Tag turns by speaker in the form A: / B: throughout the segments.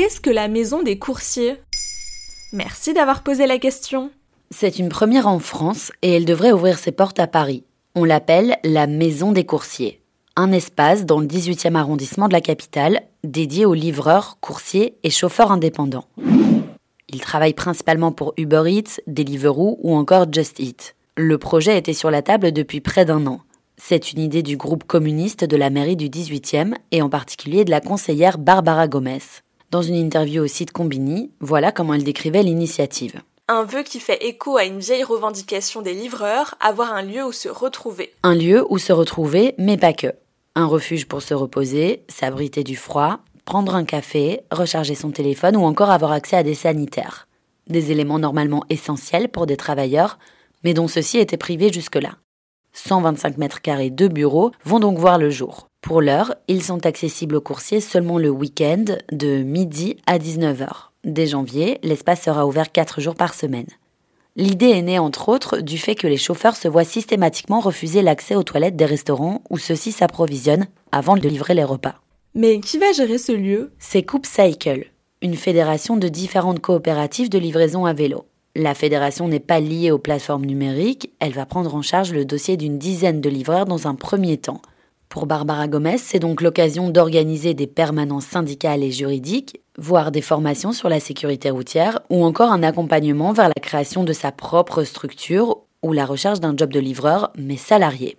A: qu'est-ce que la maison des coursiers? Merci d'avoir posé la question.
B: C'est une première en France et elle devrait ouvrir ses portes à Paris. On l'appelle la Maison des coursiers. Un espace dans le 18e arrondissement de la capitale dédié aux livreurs, coursiers et chauffeurs indépendants. Ils travaillent principalement pour Uber Eats, Deliveroo ou encore Just Eat. Le projet était sur la table depuis près d'un an. C'est une idée du groupe communiste de la mairie du 18e et en particulier de la conseillère Barbara Gomez. Dans une interview au site Combini, voilà comment elle décrivait l'initiative.
A: Un vœu qui fait écho à une vieille revendication des livreurs, avoir un lieu où se retrouver.
B: Un lieu où se retrouver, mais pas que. Un refuge pour se reposer, s'abriter du froid, prendre un café, recharger son téléphone ou encore avoir accès à des sanitaires. Des éléments normalement essentiels pour des travailleurs, mais dont ceux-ci étaient privés jusque-là. 125 mètres carrés de bureaux vont donc voir le jour. Pour l'heure, ils sont accessibles aux coursiers seulement le week-end de midi à 19h. Dès janvier, l'espace sera ouvert 4 jours par semaine. L'idée est née entre autres du fait que les chauffeurs se voient systématiquement refuser l'accès aux toilettes des restaurants où ceux-ci s'approvisionnent avant de livrer les repas.
A: Mais qui va gérer ce lieu?
B: C'est Coupe Cycle, une fédération de différentes coopératives de livraison à vélo. La fédération n'est pas liée aux plateformes numériques, elle va prendre en charge le dossier d'une dizaine de livreurs dans un premier temps. Pour Barbara Gomez, c'est donc l'occasion d'organiser des permanences syndicales et juridiques, voire des formations sur la sécurité routière, ou encore un accompagnement vers la création de sa propre structure ou la recherche d'un job de livreur, mais salarié.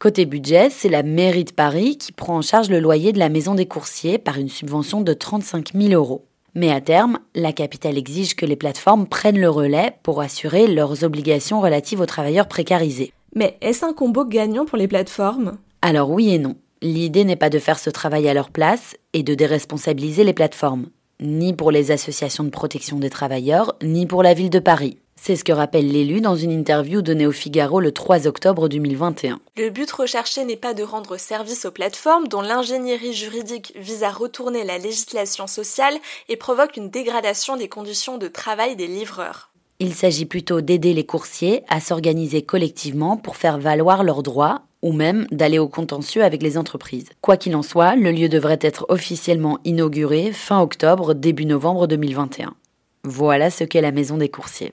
B: Côté budget, c'est la mairie de Paris qui prend en charge le loyer de la maison des coursiers par une subvention de 35 000 euros. Mais à terme, la capitale exige que les plateformes prennent le relais pour assurer leurs obligations relatives aux travailleurs précarisés.
A: Mais est-ce un combo gagnant pour les plateformes?
B: Alors oui et non. L'idée n'est pas de faire ce travail à leur place et de déresponsabiliser les plateformes, ni pour les associations de protection des travailleurs, ni pour la ville de Paris. C'est ce que rappelle l'élu dans une interview donnée au Figaro le 3 octobre 2021.
A: Le but recherché n'est pas de rendre service aux plateformes dont l'ingénierie juridique vise à retourner la législation sociale et provoque une dégradation des conditions de travail des livreurs.
B: Il s'agit plutôt d'aider les coursiers à s'organiser collectivement pour faire valoir leurs droits ou même d'aller au contentieux avec les entreprises. Quoi qu'il en soit, le lieu devrait être officiellement inauguré fin octobre, début novembre 2021. Voilà ce qu'est la maison des coursiers.